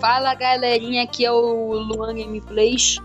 Fala galerinha, aqui é o Luan Gameplays.